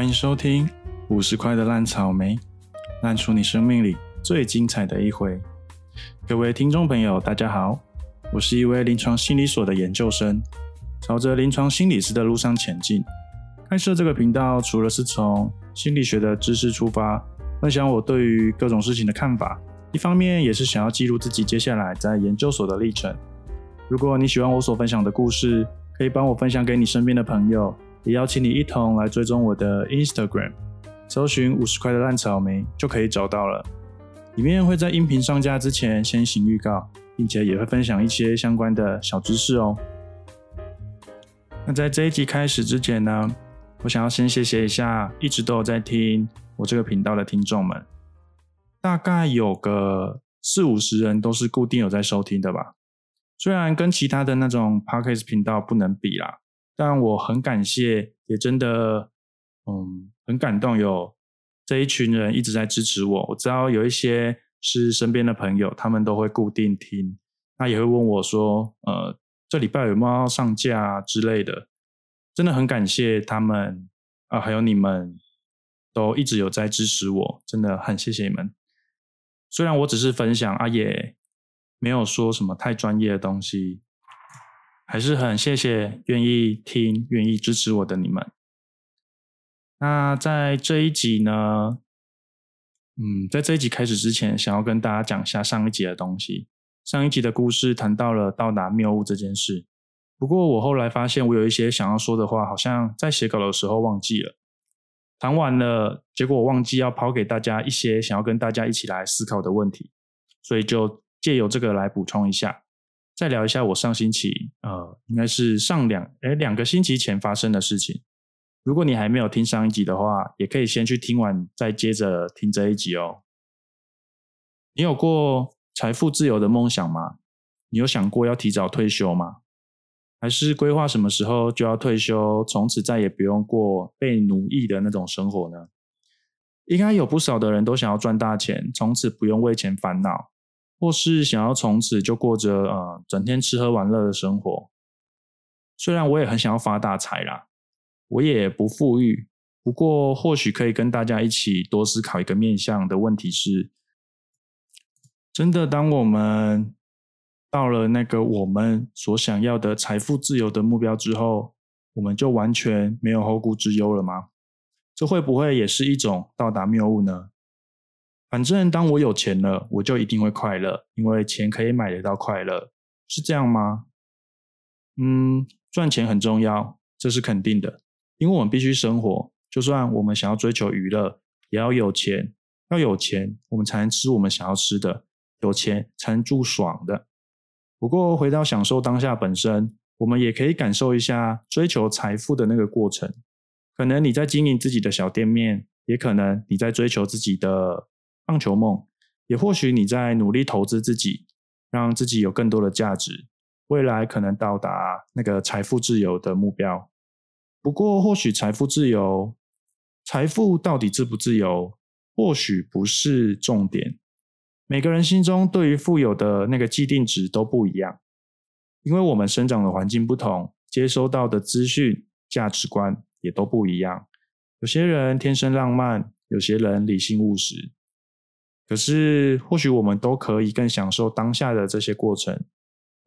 欢迎收听五十块的烂草莓，烂出你生命里最精彩的一回。各位听众朋友，大家好，我是一位临床心理所的研究生，朝着临床心理师的路上前进。开设这个频道，除了是从心理学的知识出发，分享我对于各种事情的看法，一方面也是想要记录自己接下来在研究所的历程。如果你喜欢我所分享的故事，可以帮我分享给你身边的朋友。也邀请你一同来追踪我的 Instagram，搜寻五十块的烂草莓就可以找到了。里面会在音频上架之前先行预告，并且也会分享一些相关的小知识哦。那在这一集开始之前呢，我想要先谢谢一下一直都有在听我这个频道的听众们，大概有个四五十人都是固定有在收听的吧。虽然跟其他的那种 Podcast 频道不能比啦。但我很感谢，也真的，嗯，很感动，有这一群人一直在支持我。我知道有一些是身边的朋友，他们都会固定听，那也会问我说，呃，这礼拜有没有要上架之类的。真的很感谢他们啊，还有你们都一直有在支持我，真的很谢谢你们。虽然我只是分享，啊，也没有说什么太专业的东西。还是很谢谢愿意听、愿意支持我的你们。那在这一集呢，嗯，在这一集开始之前，想要跟大家讲一下上一集的东西。上一集的故事谈到了到达谬误这件事，不过我后来发现，我有一些想要说的话，好像在写稿的时候忘记了。谈完了，结果我忘记要抛给大家一些想要跟大家一起来思考的问题，所以就借由这个来补充一下。再聊一下我上星期，呃，应该是上两哎两个星期前发生的事情。如果你还没有听上一集的话，也可以先去听完，再接着听这一集哦。你有过财富自由的梦想吗？你有想过要提早退休吗？还是规划什么时候就要退休，从此再也不用过被奴役的那种生活呢？应该有不少的人都想要赚大钱，从此不用为钱烦恼。或是想要从此就过着呃整天吃喝玩乐的生活，虽然我也很想要发大财啦，我也不富裕，不过或许可以跟大家一起多思考一个面向的问题是：真的当我们到了那个我们所想要的财富自由的目标之后，我们就完全没有后顾之忧了吗？这会不会也是一种到达谬误呢？反正当我有钱了，我就一定会快乐，因为钱可以买得到快乐，是这样吗？嗯，赚钱很重要，这是肯定的，因为我们必须生活。就算我们想要追求娱乐，也要有钱，要有钱，我们才能吃我们想要吃的，有钱才能住爽的。不过回到享受当下本身，我们也可以感受一下追求财富的那个过程。可能你在经营自己的小店面，也可能你在追求自己的。棒球梦，也或许你在努力投资自己，让自己有更多的价值，未来可能到达那个财富自由的目标。不过，或许财富自由，财富到底自不自由，或许不是重点。每个人心中对于富有的那个既定值都不一样，因为我们生长的环境不同，接收到的资讯、价值观也都不一样。有些人天生浪漫，有些人理性务实。可是，或许我们都可以更享受当下的这些过程，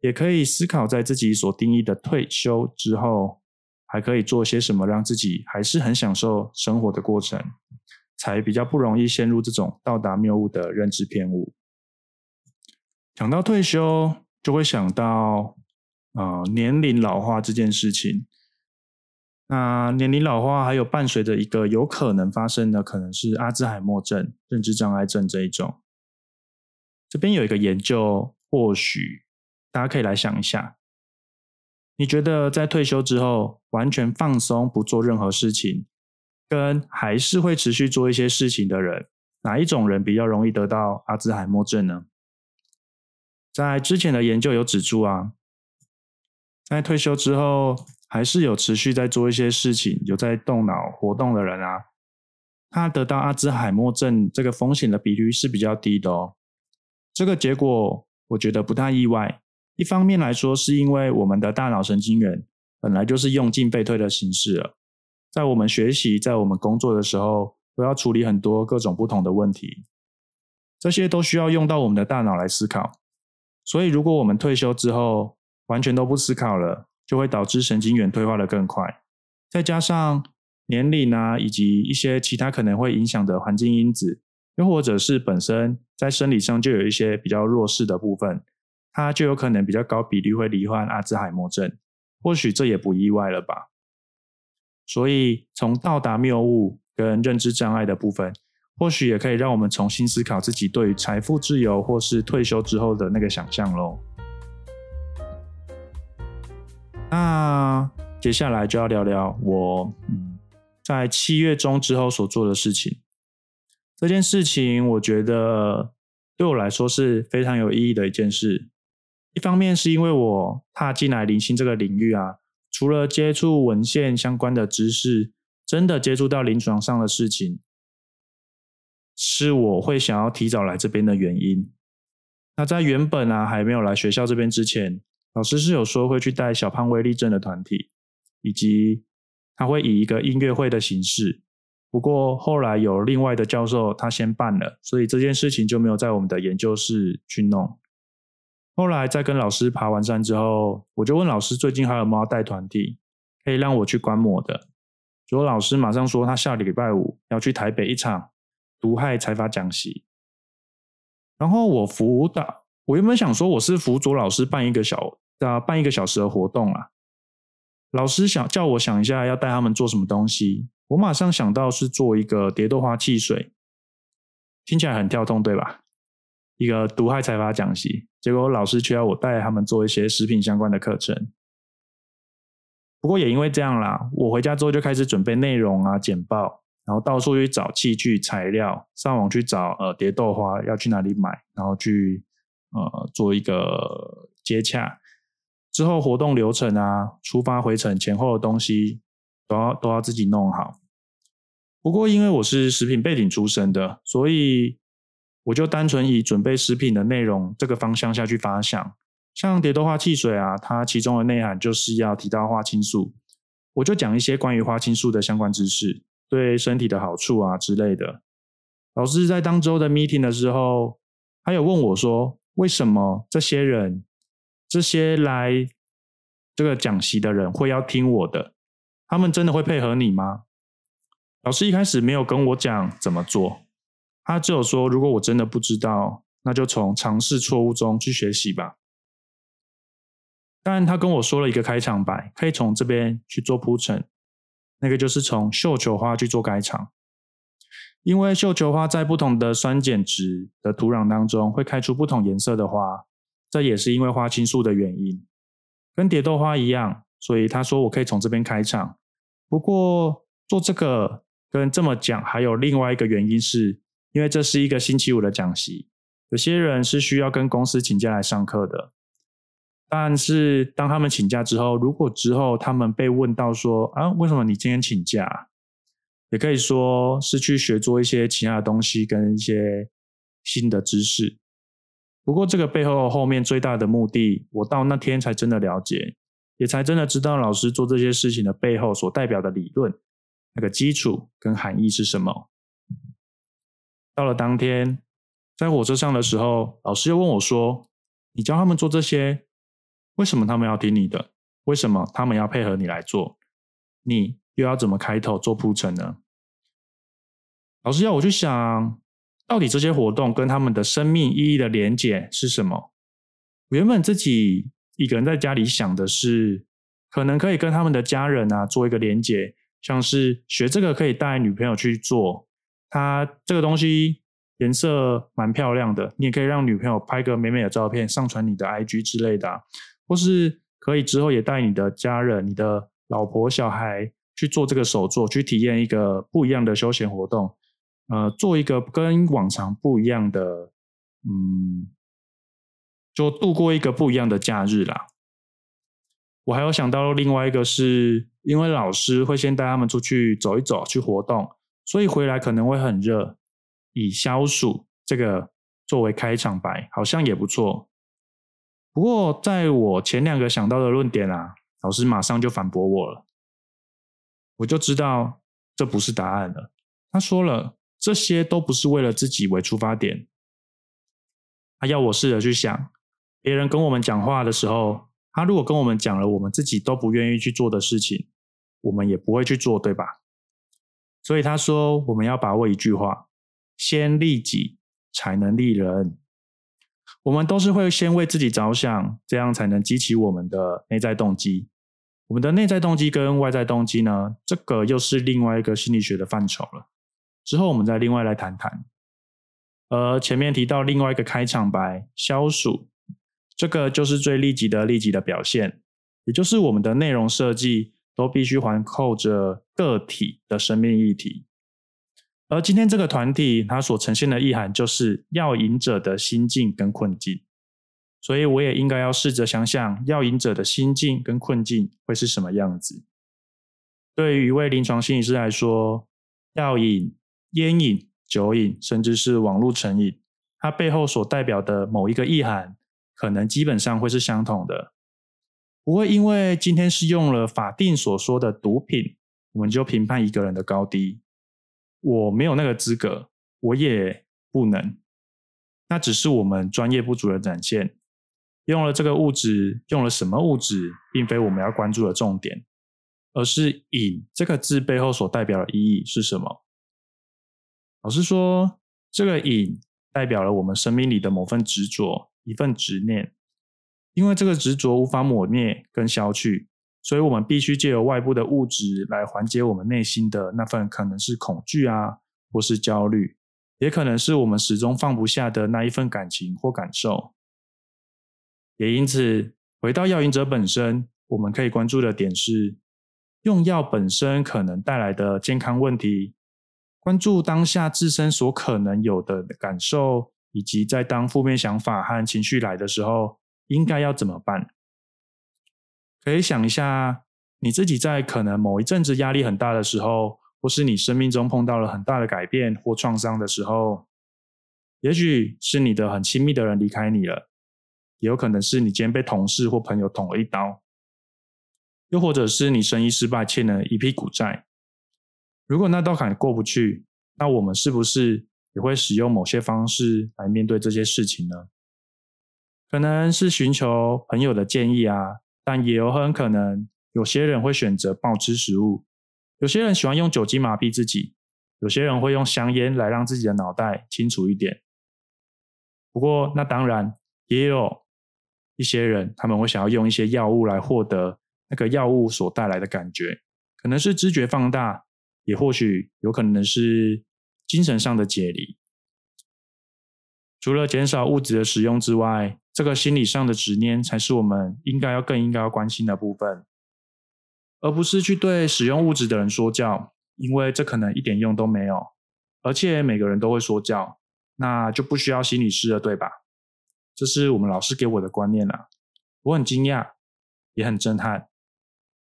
也可以思考在自己所定义的退休之后，还可以做些什么，让自己还是很享受生活的过程，才比较不容易陷入这种到达谬误的认知偏误。讲到退休，就会想到，呃，年龄老化这件事情。那年龄老化还有伴随着一个有可能发生的，可能是阿兹海默症、认知障碍症这一种。这边有一个研究，或许大家可以来想一下：你觉得在退休之后完全放松，不做任何事情，跟还是会持续做一些事情的人，哪一种人比较容易得到阿兹海默症呢？在之前的研究有指出啊，在退休之后。还是有持续在做一些事情、有在动脑活动的人啊，他得到阿兹海默症这个风险的比率是比较低的哦。这个结果我觉得不太意外。一方面来说，是因为我们的大脑神经元本来就是用进废退的形式了，在我们学习、在我们工作的时候，都要处理很多各种不同的问题，这些都需要用到我们的大脑来思考。所以，如果我们退休之后完全都不思考了，就会导致神经元退化的更快。再加上年龄啊，以及一些其他可能会影响的环境因子，又或者是本身在生理上就有一些比较弱势的部分，它就有可能比较高比率会罹患阿兹海默症。或许这也不意外了吧。所以，从到达谬误跟认知障碍的部分，或许也可以让我们重新思考自己对于财富自由或是退休之后的那个想象喽。那接下来就要聊聊我在七月中之后所做的事情。这件事情，我觉得对我来说是非常有意义的一件事。一方面是因为我踏进来灵性这个领域啊，除了接触文献相关的知识，真的接触到临床上的事情，是我会想要提早来这边的原因。那在原本啊还没有来学校这边之前，老师是有说会去带小胖威力症的团体，以及他会以一个音乐会的形式。不过后来有另外的教授他先办了，所以这件事情就没有在我们的研究室去弄。后来在跟老师爬完山之后，我就问老师最近还有没有带团体可以让我去观摩的。结果老师马上说他下礼拜五要去台北一场毒害财阀讲习。然后我辅导，我原本想说我是辅佐老师办一个小啊办一个小时的活动啊。老师想叫我想一下要带他们做什么东西，我马上想到是做一个蝶豆花汽水，听起来很跳动，对吧？一个毒害财阀讲习，结果老师却要我带他们做一些食品相关的课程。不过也因为这样啦，我回家之后就开始准备内容啊、简报，然后到处去找器具材料，上网去找呃蝶豆花要去哪里买，然后去呃做一个接洽。之后活动流程啊、出发回程前后的东西都要都要自己弄好。不过因为我是食品背景出身的，所以。我就单纯以准备食品的内容这个方向下去发想，像蝶豆花汽水啊，它其中的内涵就是要提到花青素，我就讲一些关于花青素的相关知识，对身体的好处啊之类的。老师在当周的 meeting 的时候，他有问我说，为什么这些人、这些来这个讲习的人会要听我的？他们真的会配合你吗？老师一开始没有跟我讲怎么做。他只有说，如果我真的不知道，那就从尝试错误中去学习吧。当然，他跟我说了一个开场白，可以从这边去做铺陈。那个就是从绣球花去做开场，因为绣球花在不同的酸碱值的土壤当中会开出不同颜色的花，这也是因为花青素的原因，跟蝶豆花一样。所以他说我可以从这边开场。不过做这个跟这么讲，还有另外一个原因是。因为这是一个星期五的讲习，有些人是需要跟公司请假来上课的。但是当他们请假之后，如果之后他们被问到说啊，为什么你今天请假？也可以说是去学做一些其他的东西跟一些新的知识。不过这个背后后面最大的目的，我到那天才真的了解，也才真的知道老师做这些事情的背后所代表的理论那个基础跟含义是什么。到了当天，在火车上的时候，老师又问我说：“你教他们做这些，为什么他们要听你的？为什么他们要配合你来做？你又要怎么开头做铺陈呢？”老师要我去想，到底这些活动跟他们的生命意义的连结是什么？原本自己一个人在家里想的是，可能可以跟他们的家人啊做一个连结，像是学这个可以带女朋友去做。它这个东西颜色蛮漂亮的，你也可以让女朋友拍个美美的照片上传你的 IG 之类的，或是可以之后也带你的家人、你的老婆、小孩去做这个手作，去体验一个不一样的休闲活动，呃，做一个跟往常不一样的，嗯，就度过一个不一样的假日啦。我还有想到另外一个，是因为老师会先带他们出去走一走，去活动。所以回来可能会很热，以消暑这个作为开场白，好像也不错。不过在我前两个想到的论点啊，老师马上就反驳我了。我就知道这不是答案了。他说了，这些都不是为了自己为出发点。他要我试着去想，别人跟我们讲话的时候，他如果跟我们讲了我们自己都不愿意去做的事情，我们也不会去做，对吧？所以他说，我们要把握一句话：先利己，才能利人。我们都是会先为自己着想，这样才能激起我们的内在动机。我们的内在动机跟外在动机呢？这个又是另外一个心理学的范畴了。之后我们再另外来谈谈。而前面提到另外一个开场白“消暑”，这个就是最利己的利己的表现，也就是我们的内容设计都必须环扣着个体的生命议题。而今天这个团体它所呈现的意涵，就是要赢者的心境跟困境。所以我也应该要试着想想，要赢者的心境跟困境会是什么样子。对于一位临床心理师来说，药瘾。烟瘾、酒瘾，甚至是网络成瘾，它背后所代表的某一个意涵，可能基本上会是相同的。不会因为今天是用了法定所说的毒品，我们就评判一个人的高低。我没有那个资格，我也不能。那只是我们专业不足的展现。用了这个物质，用了什么物质，并非我们要关注的重点，而是“瘾”这个字背后所代表的意义是什么。老师说，这个瘾代表了我们生命里的某份执着，一份执念。因为这个执着无法抹灭跟消去，所以我们必须借由外部的物质来缓解我们内心的那份可能是恐惧啊，或是焦虑，也可能是我们始终放不下的那一份感情或感受。也因此，回到药瘾者本身，我们可以关注的点是，用药本身可能带来的健康问题。关注当下自身所可能有的感受，以及在当负面想法和情绪来的时候，应该要怎么办？可以想一下，你自己在可能某一阵子压力很大的时候，或是你生命中碰到了很大的改变或创伤的时候，也许是你的很亲密的人离开你了，也有可能是你今天被同事或朋友捅了一刀，又或者是你生意失败欠了一屁股债。如果那道坎过不去，那我们是不是也会使用某些方式来面对这些事情呢？可能是寻求朋友的建议啊，但也有很可能有些人会选择暴吃食物，有些人喜欢用酒精麻痹自己，有些人会用香烟来让自己的脑袋清楚一点。不过，那当然也有一些人他们会想要用一些药物来获得那个药物所带来的感觉，可能是知觉放大。也或许有可能是精神上的解离。除了减少物质的使用之外，这个心理上的执念才是我们应该要更应该要关心的部分，而不是去对使用物质的人说教，因为这可能一点用都没有。而且每个人都会说教，那就不需要心理师了，对吧？这是我们老师给我的观念了。我很惊讶，也很震撼。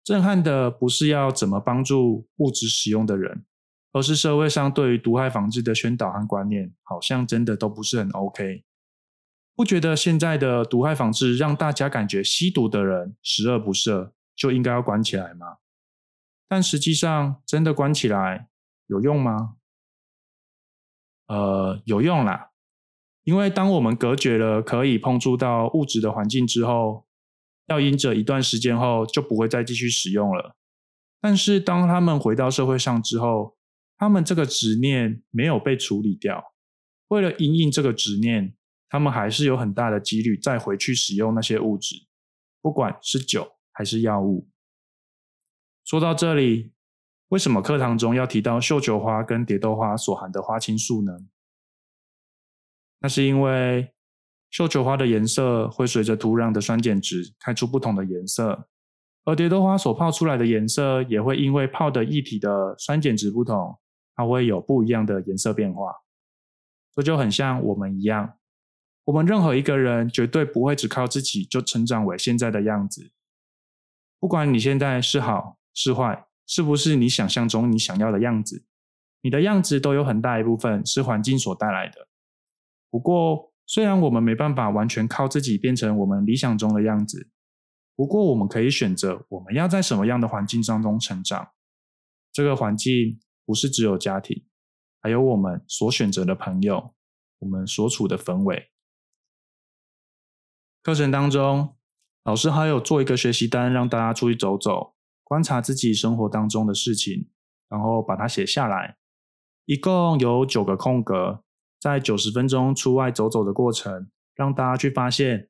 震撼的不是要怎么帮助物质使用的人，而是社会上对于毒害防治的宣导和观念，好像真的都不是很 OK。不觉得现在的毒害防治让大家感觉吸毒的人十恶不赦，就应该要关起来吗？但实际上，真的关起来有用吗？呃，有用啦，因为当我们隔绝了可以碰触到物质的环境之后。要因着一段时间后就不会再继续使用了，但是当他们回到社会上之后，他们这个执念没有被处理掉。为了因应这个执念，他们还是有很大的几率再回去使用那些物质，不管是酒还是药物。说到这里，为什么课堂中要提到绣球花跟蝶豆花所含的花青素呢？那是因为。绣球花的颜色会随着土壤的酸碱值开出不同的颜色，而蝶豆花所泡出来的颜色也会因为泡的液体的酸碱值不同，它会有不一样的颜色变化。这就很像我们一样，我们任何一个人绝对不会只靠自己就成长为现在的样子。不管你现在是好是坏，是不是你想象中你想要的样子，你的样子都有很大一部分是环境所带来的。不过，虽然我们没办法完全靠自己变成我们理想中的样子，不过我们可以选择我们要在什么样的环境当中成长。这个环境不是只有家庭，还有我们所选择的朋友，我们所处的氛围。课程当中，老师还有做一个学习单，让大家出去走走，观察自己生活当中的事情，然后把它写下来。一共有九个空格，在九十分钟出外走走的过程，让大家去发现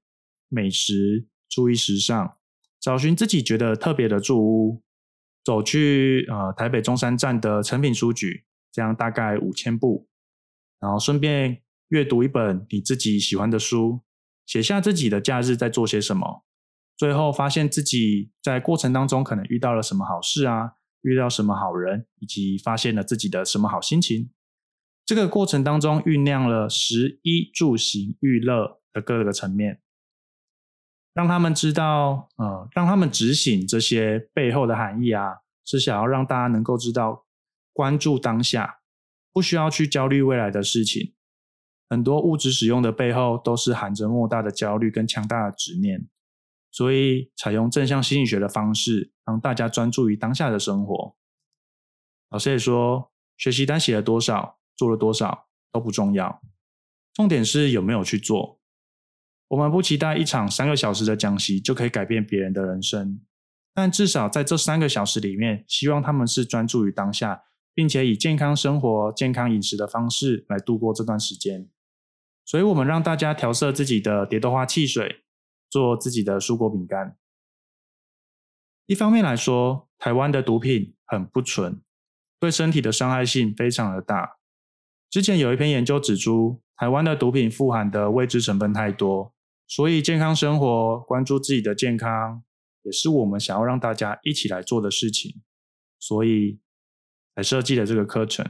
美食，注意时尚，找寻自己觉得特别的住屋。走去呃台北中山站的成品书局，这样大概五千步，然后顺便阅读一本你自己喜欢的书，写下自己的假日在做些什么，最后发现自己在过程当中可能遇到了什么好事啊，遇到什么好人，以及发现了自己的什么好心情。这个过程当中酝酿了食衣住行娱乐的各个层面。让他们知道，呃，让他们执行这些背后的含义啊，是想要让大家能够知道，关注当下，不需要去焦虑未来的事情。很多物质使用的背后，都是含着莫大的焦虑跟强大的执念。所以，采用正向心理学的方式，让大家专注于当下的生活。老师也说，学习单写了多少，做了多少都不重要，重点是有没有去做。我们不期待一场三个小时的讲习就可以改变别人的人生，但至少在这三个小时里面，希望他们是专注于当下，并且以健康生活、健康饮食的方式来度过这段时间。所以，我们让大家调色自己的蝶豆花汽水，做自己的蔬果饼干。一方面来说，台湾的毒品很不纯，对身体的伤害性非常的大。之前有一篇研究指出，台湾的毒品富含的未知成分太多。所以，健康生活、关注自己的健康，也是我们想要让大家一起来做的事情。所以，才设计了这个课程。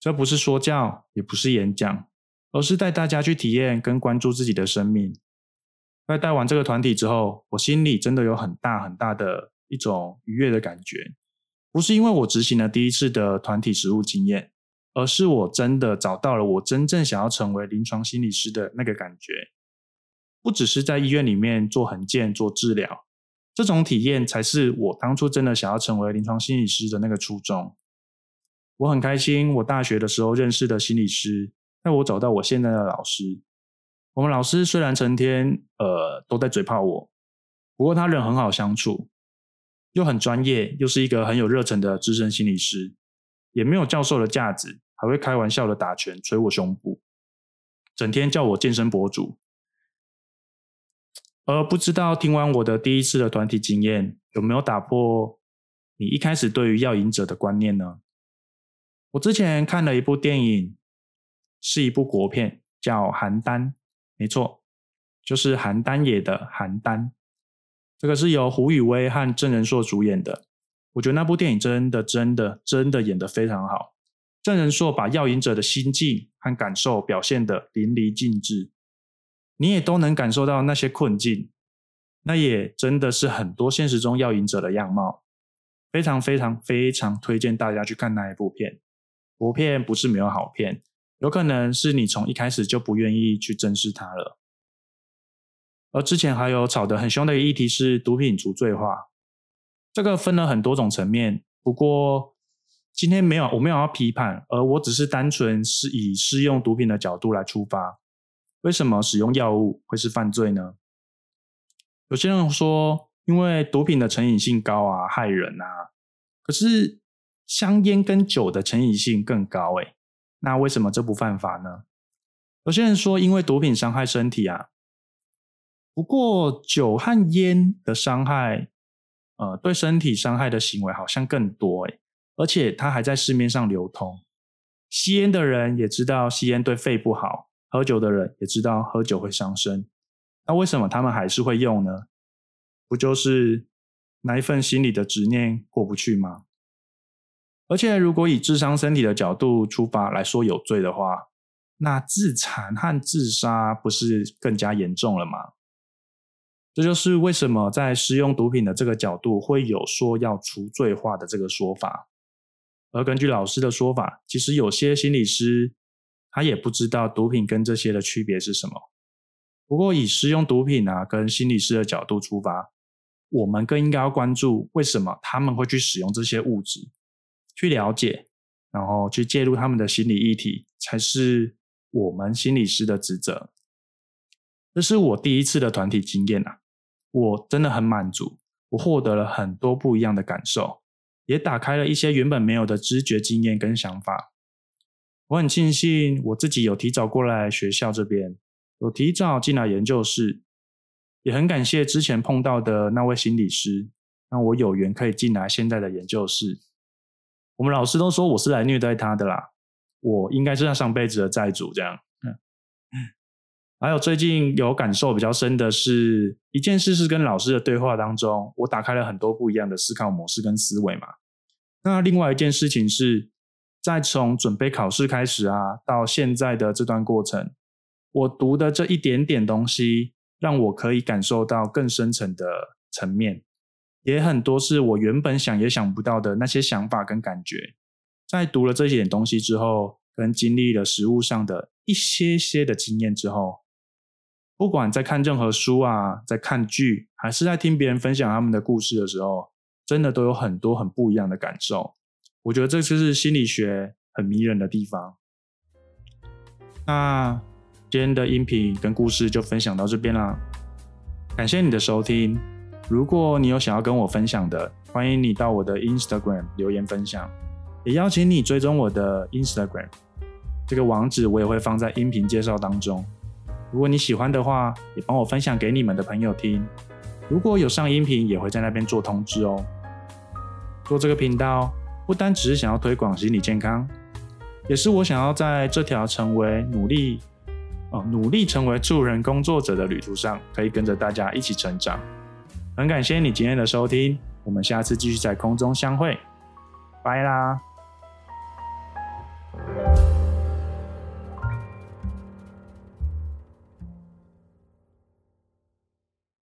这不是说教，也不是演讲，而是带大家去体验跟关注自己的生命。在带完这个团体之后，我心里真的有很大很大的一种愉悦的感觉。不是因为我执行了第一次的团体实务经验，而是我真的找到了我真正想要成为临床心理师的那个感觉。不只是在医院里面做横件做治疗，这种体验才是我当初真的想要成为临床心理师的那个初衷。我很开心，我大学的时候认识的心理师，带我找到我现在的老师。我们老师虽然成天呃都在嘴炮我，不过他人很好相处，又很专业，又是一个很有热忱的资深心理师，也没有教授的架子，还会开玩笑的打拳捶我胸部，整天叫我健身博主。而不知道听完我的第一次的团体经验，有没有打破你一开始对于药瘾者的观念呢？我之前看了一部电影，是一部国片，叫《邯郸》，没错，就是邯郸野的邯郸。这个是由胡宇威和郑仁硕主演的。我觉得那部电影真的、真的、真的演得非常好。郑仁硕把药瘾者的心境和感受表现得淋漓尽致。你也都能感受到那些困境，那也真的是很多现实中药引者的样貌。非常非常非常推荐大家去看那一部片。国片不是没有好片，有可能是你从一开始就不愿意去珍视它了。而之前还有吵得很凶的议题是毒品除罪化，这个分了很多种层面。不过今天没有，我没有要批判，而我只是单纯是以适用毒品的角度来出发。为什么使用药物会是犯罪呢？有些人说，因为毒品的成瘾性高啊，害人啊。可是香烟跟酒的成瘾性更高，诶那为什么这不犯法呢？有些人说，因为毒品伤害身体啊。不过酒和烟的伤害，呃，对身体伤害的行为好像更多，诶而且它还在市面上流通。吸烟的人也知道吸烟对肺不好。喝酒的人也知道喝酒会伤身，那为什么他们还是会用呢？不就是那一份心理的执念过不去吗？而且，如果以智商身体的角度出发来说有罪的话，那自残和自杀不是更加严重了吗？这就是为什么在使用毒品的这个角度会有说要除罪化的这个说法。而根据老师的说法，其实有些心理师。他也不知道毒品跟这些的区别是什么。不过以使用毒品啊跟心理师的角度出发，我们更应该要关注为什么他们会去使用这些物质，去了解，然后去介入他们的心理议题，才是我们心理师的职责。这是我第一次的团体经验啊，我真的很满足，我获得了很多不一样的感受，也打开了一些原本没有的知觉经验跟想法。我很庆幸我自己有提早过来学校这边，有提早进来研究室。也很感谢之前碰到的那位心理师，让我有缘可以进来现在的研究室。我们老师都说我是来虐待他的啦，我应该是他上辈子的债主这样。还有最近有感受比较深的是一件事，是跟老师的对话当中，我打开了很多不一样的思考模式跟思维嘛。那另外一件事情是，在从准备考试开始啊，到现在的这段过程，我读的这一点点东西。让我可以感受到更深层的层面，也很多是我原本想也想不到的那些想法跟感觉。在读了这一点东西之后，跟经历了实物上的一些些的经验之后，不管在看任何书啊，在看剧，还是在听别人分享他们的故事的时候，真的都有很多很不一样的感受。我觉得这就是心理学很迷人的地方。那。今天的音频跟故事就分享到这边啦，感谢你的收听。如果你有想要跟我分享的，欢迎你到我的 Instagram 留言分享，也邀请你追踪我的 Instagram，这个网址我也会放在音频介绍当中。如果你喜欢的话，也帮我分享给你们的朋友听。如果有上音频，也会在那边做通知哦。做这个频道不单只是想要推广心理健康，也是我想要在这条成为努力。努力成为助人工作者的旅途上，可以跟着大家一起成长。很感谢你今天的收听，我们下次继续在空中相会，拜啦。